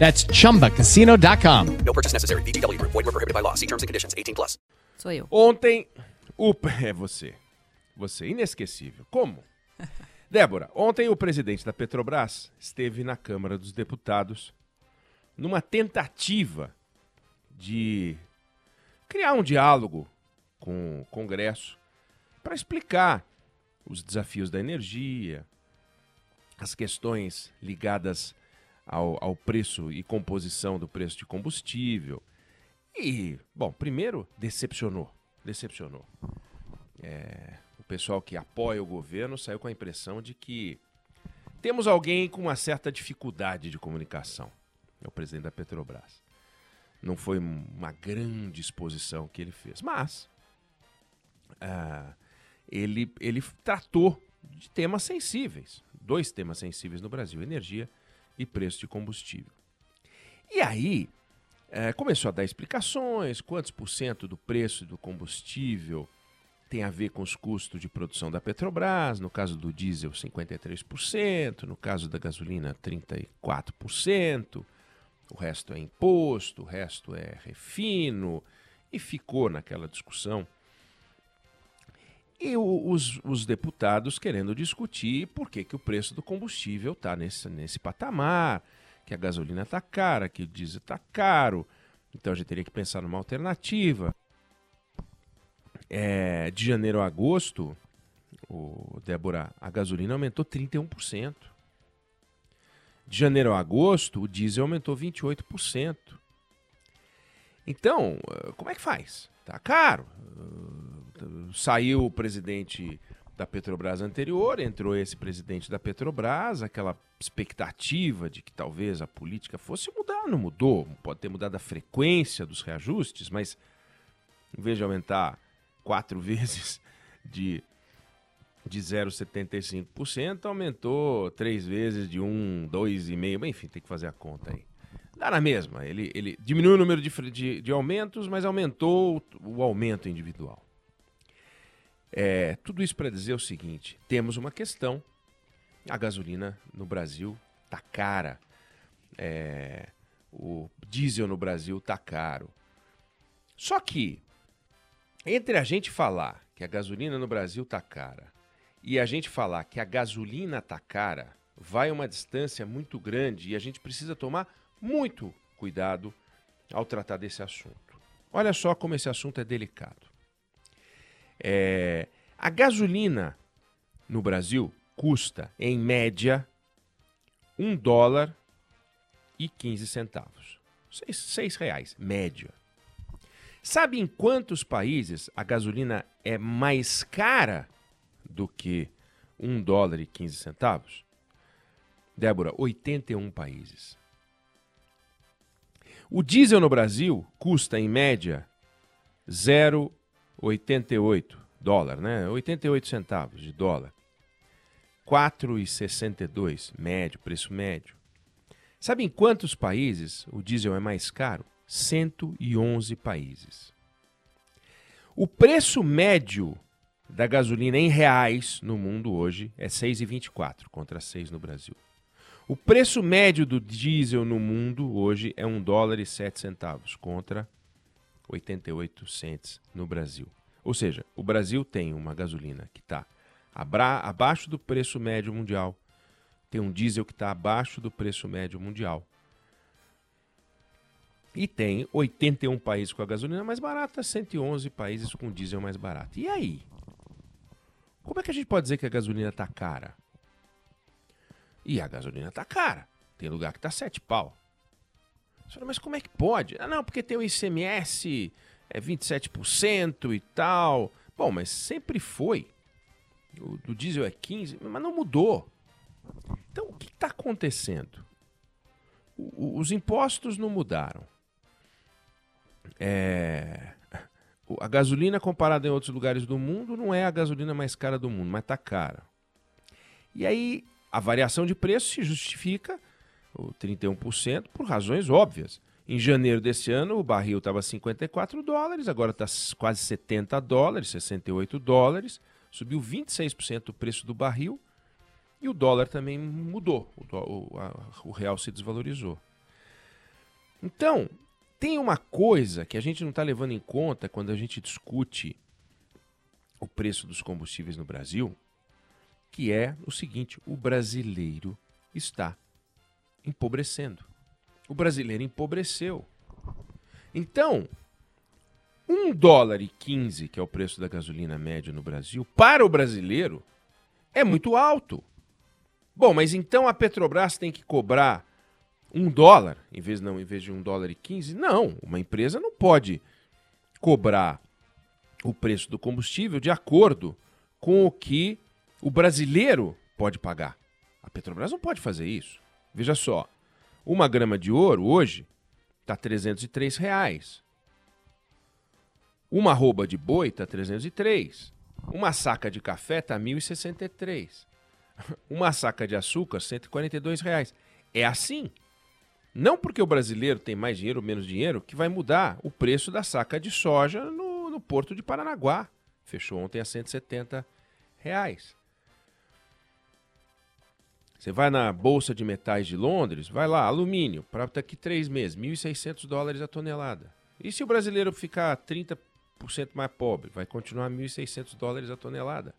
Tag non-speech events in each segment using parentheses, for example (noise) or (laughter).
That's chumbacasino.com. No purchase necessary. VGW Group. Void were prohibited by law. See terms and conditions. 18 plus. Sou eu. Ontem, o. (laughs) É você. Você, inesquecível. Como? (laughs) Débora, ontem o presidente da Petrobras esteve na Câmara dos Deputados numa tentativa de criar um diálogo com o Congresso para explicar os desafios da energia, as questões ligadas ao, ao preço e composição do preço de combustível. E, bom, primeiro, decepcionou. Decepcionou. É, o pessoal que apoia o governo saiu com a impressão de que temos alguém com uma certa dificuldade de comunicação. É o presidente da Petrobras. Não foi uma grande exposição que ele fez, mas ah, ele, ele tratou de temas sensíveis. Dois temas sensíveis no Brasil: energia e preço de combustível. E aí, é, começou a dar explicações, quantos por cento do preço do combustível tem a ver com os custos de produção da Petrobras, no caso do diesel 53%, no caso da gasolina 34%, o resto é imposto, o resto é refino, e ficou naquela discussão. E o, os, os, deputados querendo discutir por que, que o preço do combustível está nesse, nesse patamar, que a gasolina está cara, que o diesel está caro. Então a gente teria que pensar numa alternativa. É, de janeiro a agosto, o, Débora, a gasolina aumentou 31%. De janeiro a agosto, o diesel aumentou 28%. Então, como é que faz? Tá caro. Saiu o presidente da Petrobras anterior, entrou esse presidente da Petrobras, aquela expectativa de que talvez a política fosse mudar, não mudou. Pode ter mudado a frequência dos reajustes, mas em vez de aumentar quatro (laughs) vezes de, de 0,75%, aumentou três vezes de 1, 2,5%. Enfim, tem que fazer a conta aí. Dá na mesma. Ele, ele diminuiu o número de, de, de aumentos, mas aumentou o, o aumento individual. É, tudo isso para dizer o seguinte: temos uma questão. A gasolina no Brasil tá cara. É, o diesel no Brasil tá caro. Só que, entre a gente falar que a gasolina no Brasil tá cara e a gente falar que a gasolina tá cara, vai uma distância muito grande e a gente precisa tomar muito cuidado ao tratar desse assunto. Olha só como esse assunto é delicado. É, a gasolina no Brasil custa, em média, um dólar e 15 centavos. Seis, seis reais, média. Sabe em quantos países a gasolina é mais cara do que um dólar e 15 centavos? Débora, 81 países. O diesel no Brasil custa, em média, 0,88 dólar, né? 88 centavos de dólar. 4,62 médio, preço médio. Sabe em quantos países o diesel é mais caro? 111 países. O preço médio da gasolina em reais no mundo hoje é 6,24 contra 6 no Brasil. O preço médio do diesel no mundo hoje é 1 dólar e 7 centavos contra 88 cents no Brasil. Ou seja, o Brasil tem uma gasolina que está abaixo do preço médio mundial, tem um diesel que está abaixo do preço médio mundial. E tem 81 países com a gasolina mais barata, 111 países com diesel mais barato. E aí? Como é que a gente pode dizer que a gasolina tá cara? E a gasolina tá cara. Tem lugar que tá 7 pau. Mas como é que pode? Ah, não, porque tem o ICMS, é 27% e tal. Bom, mas sempre foi. O do diesel é 15%, mas não mudou. Então, o que está acontecendo? O- os impostos não mudaram. É, A gasolina comparada em outros lugares do mundo não é a gasolina mais cara do mundo, mas está cara. E aí a variação de preço se justifica, o 31%, por razões óbvias. Em janeiro desse ano, o barril estava 54 dólares, agora está quase 70 dólares, 68 dólares. Subiu 26% o preço do barril e o dólar também mudou. O, o- a- o real se desvalorizou. Então, tem uma coisa que a gente não está levando em conta quando a gente discute o preço dos combustíveis no Brasil, que é o seguinte: o brasileiro está empobrecendo. O brasileiro empobreceu. Então, um dólar e 15, que é o preço da gasolina média no Brasil, para o brasileiro, é muito alto. Bom, mas então a Petrobras tem que cobrar um dólar, em vez, não, em vez de um dólar e 15? Não, uma empresa não pode cobrar o preço do combustível de acordo com o que o brasileiro pode pagar. A Petrobras não pode fazer isso. Veja só, uma grama de ouro hoje está 303 reais. Uma arroba de boi está 303. Uma saca de café está 1.063. (laughs) Uma saca de açúcar, 142 reais. É assim. Não porque o brasileiro tem mais dinheiro ou menos dinheiro que vai mudar o preço da saca de soja no, no porto de Paranaguá. Fechou ontem a 170 reais. Você vai na Bolsa de Metais de Londres, vai lá, alumínio, para daqui três meses, 1.600 dólares a tonelada. E se o brasileiro ficar 30% mais pobre, vai continuar 1.600 dólares a tonelada.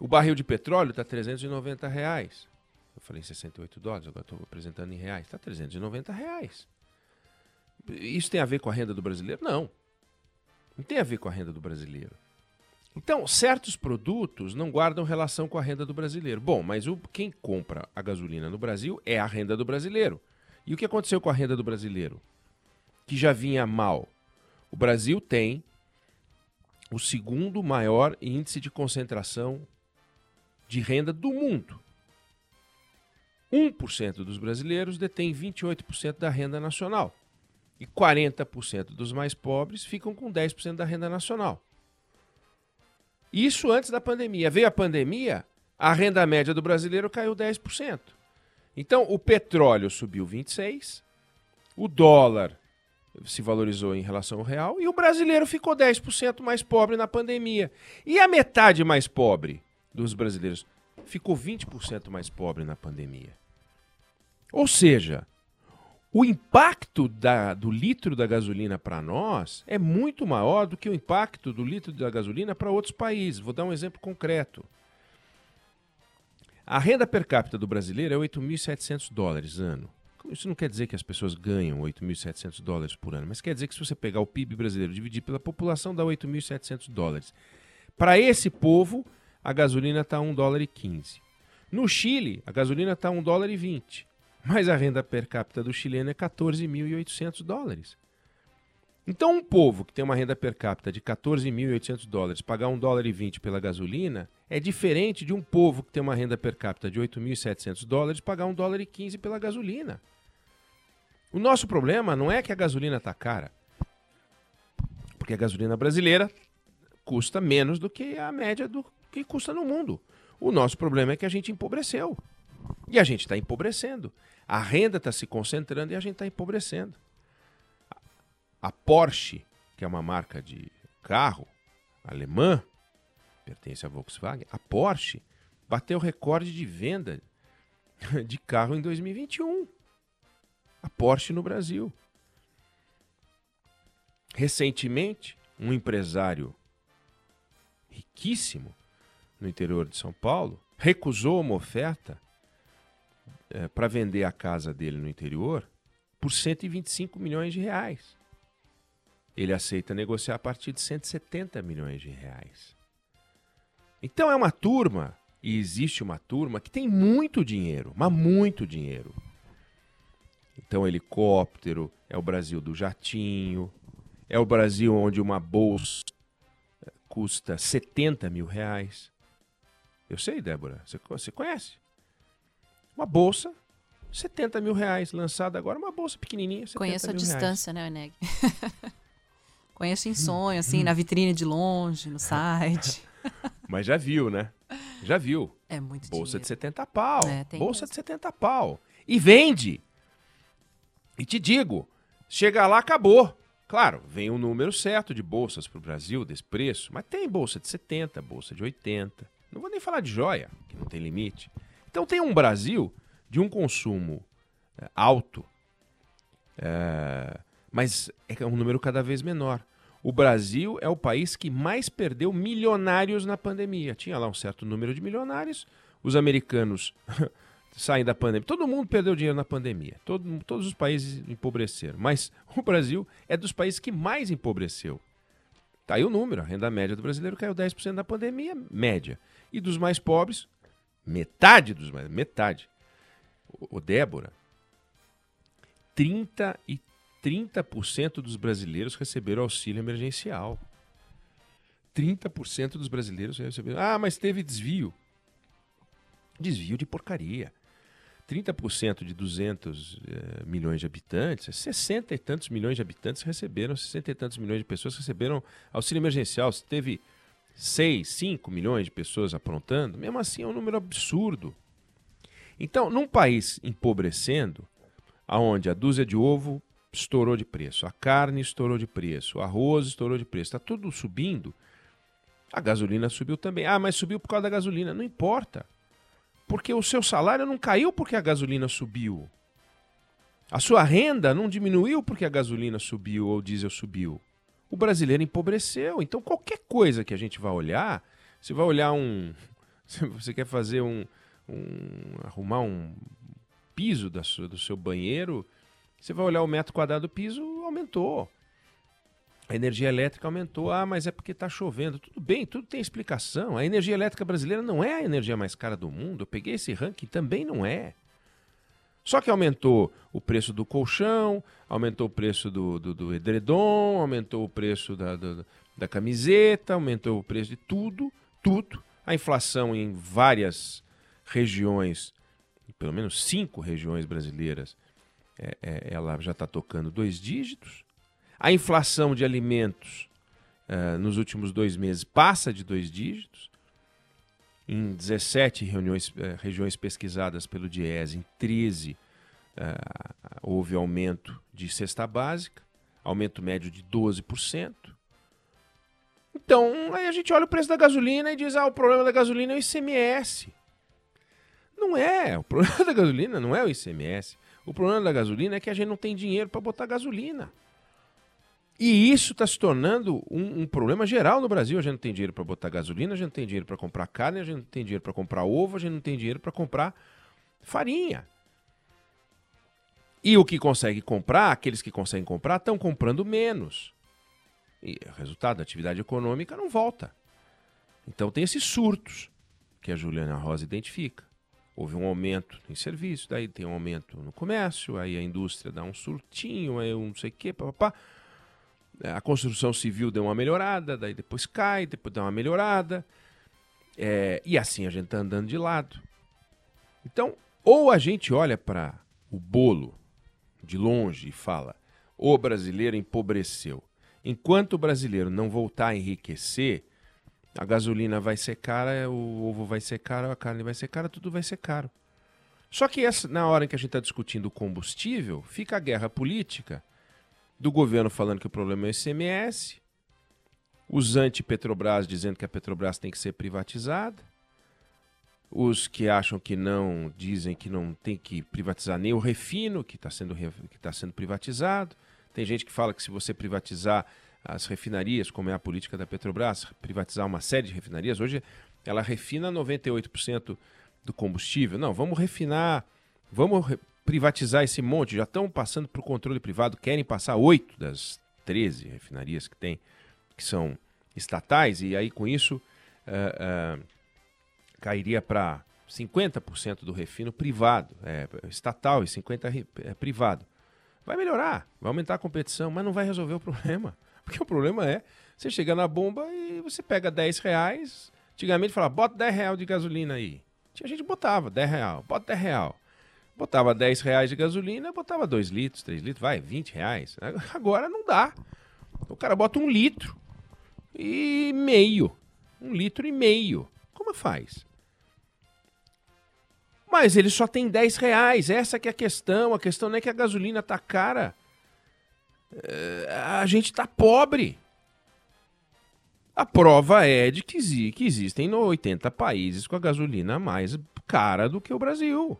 O barril de petróleo está 390 reais. Eu falei em 68 dólares, agora estou apresentando em reais. Está 390 reais. Isso tem a ver com a renda do brasileiro? Não. Não tem a ver com a renda do brasileiro. Então, certos produtos não guardam relação com a renda do brasileiro. Bom, mas o, quem compra a gasolina no Brasil é a renda do brasileiro. E o que aconteceu com a renda do brasileiro? Que já vinha mal. O Brasil tem o segundo maior índice de concentração de renda do mundo. 1% dos brasileiros detém 28% da renda nacional. E 40% dos mais pobres ficam com 10% da renda nacional. Isso antes da pandemia. Veio a pandemia, a renda média do brasileiro caiu 10%. Então, o petróleo subiu 26%, o dólar se valorizou em relação ao real e o brasileiro ficou 10% mais pobre na pandemia. E a metade mais pobre dos brasileiros ficou 20% mais pobre na pandemia. Ou seja, o impacto da- do litro da gasolina para nós é muito maior do que o impacto do litro da gasolina para outros países. Vou dar um exemplo concreto. A renda per capita do brasileiro é 8.700 dólares ano. Isso não quer dizer que as pessoas ganham 8.700 dólares por ano, mas quer dizer que se você pegar o PIB brasileiro e dividir pela população, dá 8.700 dólares. Para esse povo, a gasolina está 1 dólar e 15. No Chile, a gasolina está 1 dólar e 20. Mas a renda per capita do chileno é 14.800 dólares. Então, um povo que tem uma renda per capita de 14.800 dólares pagar 1 dólar e 20 pela gasolina é diferente de um povo que tem uma renda per capita de 8.700 dólares pagar 1 dólar e 15 pela gasolina. O nosso problema não é que a gasolina está cara, porque a gasolina brasileira custa menos do que a média do que custa no mundo. O nosso problema é que a gente empobreceu. E a gente está empobrecendo. A renda está se concentrando e a gente está empobrecendo. A Porsche, que é uma marca de carro alemã, pertence à Volkswagen, a Porsche bateu recorde de venda (laughs) de carro em 2021. A Porsche no Brasil. Recentemente, um empresário riquíssimo no interior de São Paulo recusou uma oferta para vender a casa dele no interior por 125 milhões de reais. Ele aceita negociar a partir de 170 milhões de reais. Então é uma turma, e existe uma turma que tem muito dinheiro, mas muito dinheiro. Então, helicóptero, é o Brasil do jatinho, é o Brasil onde uma bolsa custa 70 mil reais. Eu sei, Débora, você, você conhece. Uma bolsa, 70 mil reais, lançada agora, uma bolsa pequenininha, 70 Conheço a distância, né, Eneg? (laughs) Conheço em Hum. sonho, assim, na vitrine de longe, no site. reais. (laughs) Mas já viu, né? Já viu. É muito Bolsa de dinheiro. 70 pau. É, bolsa mesmo. de 70 pau. E vende. E te digo, chega lá, acabou. Claro, vem o número certo de bolsas para o Brasil, desse preço, mas tem bolsa de 70, bolsa de 80. Não vou nem falar de joia, que não tem limite. Então tem um Brasil de um consumo eh, alto, eh, mas é um número cada vez menor. O Brasil é o país que mais perdeu milionários na pandemia. Tinha lá um certo número de milionários. Os americanos (laughs) saem da pandemia. Todo mundo perdeu dinheiro na pandemia. Todo- todos os países empobreceram. Mas o Brasil é dos países que mais empobreceu. Tá aí o número. A renda média do brasileiro caiu 10% na pandemia, média. E dos mais pobres, metade dos mais. Metade. O, Débora, 30 e 30% dos brasileiros receberam auxílio emergencial. 30% dos brasileiros receberam. Ah, mas teve desvio. Desvio de porcaria. 30% de 200 eh, milhões de habitantes, 60 e tantos milhões de habitantes receberam, 60 e tantos milhões de pessoas receberam auxílio emergencial. Se teve 6, 5 milhões de pessoas aprontando, mesmo assim é um número absurdo. Então, num país empobrecendo, aonde a dúzia de ovo estourou de preço, a carne estourou de preço, o arroz estourou de preço, está tudo subindo, a gasolina subiu também. Ah, mas subiu por causa da gasolina. Não importa. Porque o seu salário não caiu porque a gasolina subiu. A sua renda não diminuiu porque a gasolina subiu ou o diesel subiu. O brasileiro empobreceu. Então, qualquer coisa que a gente vai olhar, você vai olhar um. (laughs) Você quer fazer um. um- arrumar um piso da sua- do seu banheiro, você vai olhar o metro quadrado do piso, aumentou. A energia elétrica aumentou. Ah, mas é porque está chovendo. Tudo bem, tudo tem explicação. A energia elétrica brasileira não é a energia mais cara do mundo. Eu peguei esse ranking, também não é. Só que aumentou o preço do colchão, aumentou o preço do, do, do edredom, aumentou o preço da, da, camiseta, aumentou o preço de tudo, tudo. A inflação em várias regiões, pelo menos cinco regiões brasileiras, é- é- ela já está tocando dois dígitos. A inflação de alimentos eh, nos últimos dois meses passa de dois dígitos. Em 17 reuniões, eh, regiões pesquisadas pelo DIES, em 13 eh, houve aumento de cesta básica, aumento médio de 12%. Então, aí a gente olha o preço da gasolina e diz: ah, o problema da gasolina é o ICMS. Não é. O problema (laughs) da gasolina não é o ICMS. O problema da gasolina é que a gente não tem dinheiro para botar gasolina. E isso está se tornando um, um problema geral no Brasil. A gente não tem dinheiro para botar gasolina, a gente não tem dinheiro para comprar carne, a gente não tem dinheiro para comprar ovo, a gente não tem dinheiro para comprar farinha. E o que consegue comprar, aqueles que conseguem comprar, estão comprando menos. E o resultado, a atividade econômica não volta. Então tem esses surtos que a Juliana Rosa identifica. Houve um aumento em serviço, daí tem um aumento no comércio, aí a indústria dá um surtinho, aí um não sei o quê, papapá. A construção civil deu uma melhorada, daí depois cai, depois dá uma melhorada. É, e assim a gente está andando de lado. Então, ou a gente olha para o bolo de longe e fala: o brasileiro empobreceu. Enquanto o brasileiro não voltar a enriquecer, a gasolina vai ser cara, o ovo vai ser caro, a carne vai ser cara, tudo vai ser caro. Só que essa, na hora em que a gente está discutindo o combustível, fica a guerra política do governo falando que o problema é o ICMS, os anti-Petrobras dizendo que a Petrobras tem que ser privatizada, os que acham que não dizem que não tem que privatizar nem o refino, que está sendo, que tá sendo privatizado. Tem gente que fala que se você privatizar as refinarias, como é a política da Petrobras, privatizar uma série de refinarias, hoje ela refina 98% do combustível. Não, vamos refinar, vamos privatizar esse monte, já estão passando para o controle privado, querem passar oito das 13 refinarias que tem, que são estatais, e aí com isso uh, uh, cairia para 50% do refino privado, é, estatal e 50% é, privado. Vai melhorar, vai aumentar a competição, mas não vai resolver o problema. (laughs) Porque o problema é, você chega na bomba e você pega 10 reais, antigamente falava, bota 10 reais de gasolina aí. Tinha gente que botava 10 reais, bota 10 reais. Botava 10 reais de gasolina, botava 2 litros, 3 litros, vai, 20 reais. (laughs) Agora não dá. O cara bota um litro e meio. Um litro e meio. Como faz? Mas ele só tem 10 reais. Essa que é a questão. A questão não é que a gasolina tá cara. É, a gente tá pobre. A prova é de que, existem 80 países com a gasolina mais cara do que o Brasil.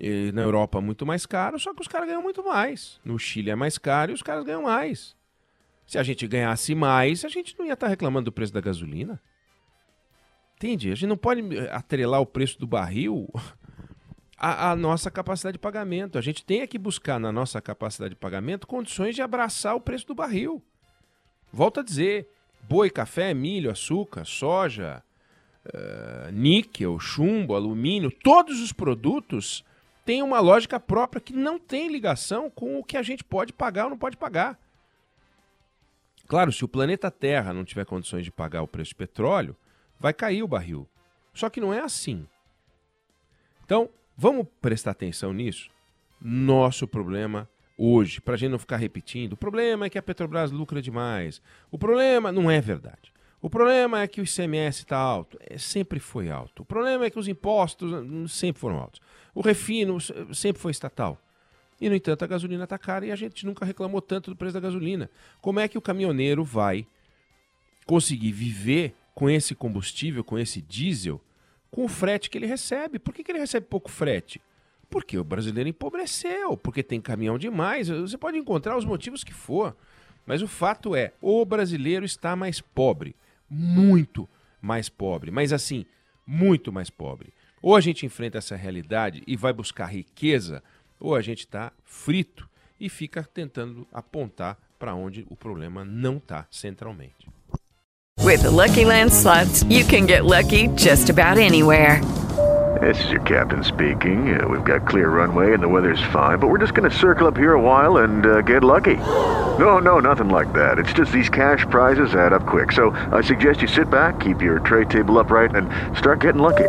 E na Europa muito mais caro, só que os caras ganham muito mais. No Chile é mais caro e os caras ganham mais. Se a gente ganhasse mais, a gente não ia estar tá reclamando do preço da gasolina. Entende? A gente não pode atrelar o preço do barril (laughs) à, à nossa capacidade de pagamento. A gente tem que buscar na nossa capacidade de pagamento condições de abraçar o preço do barril. Volto a dizer: boi, café, milho, açúcar, soja, uh, níquel, chumbo, alumínio, todos os produtos tem uma lógica própria que não tem ligação com o que a gente pode pagar ou não pode pagar. Claro, se o planeta Terra não tiver condições de pagar o preço do petróleo, vai cair o barril. Só que não é assim. Então, vamos prestar atenção nisso? Nosso problema hoje, para a gente não ficar repetindo, o problema é que a Petrobras lucra demais. O problema não é verdade. O problema é que o ICMS está alto. É, sempre foi alto. O problema é que os impostos hum, sempre foram altos. O refino sempre foi estatal. E, no entanto, a gasolina está cara e a gente nunca reclamou tanto do preço da gasolina. Como é que o caminhoneiro vai conseguir viver com esse combustível, com esse diesel, com o frete que ele recebe? Por que, que ele recebe pouco frete? Porque o brasileiro empobreceu, porque tem caminhão demais. Você pode encontrar os motivos que for. Mas o fato é, o brasileiro está mais pobre. Muito mais pobre. Mas assim, muito mais pobre. Ou a gente enfrenta essa realidade e vai buscar riqueza, ou a gente está frito e fica tentando apontar para onde o problema não está centralmente. With the Lucky Land slots, you can get lucky just about anywhere. This is your captain speaking. Uh, we've got clear runway and the weather's fine, but we're just going to circle up here a while and uh, get lucky. No, no, nothing like that. It's just these cash prizes add up quick. So I suggest you sit back, keep your tray table upright, and start getting lucky.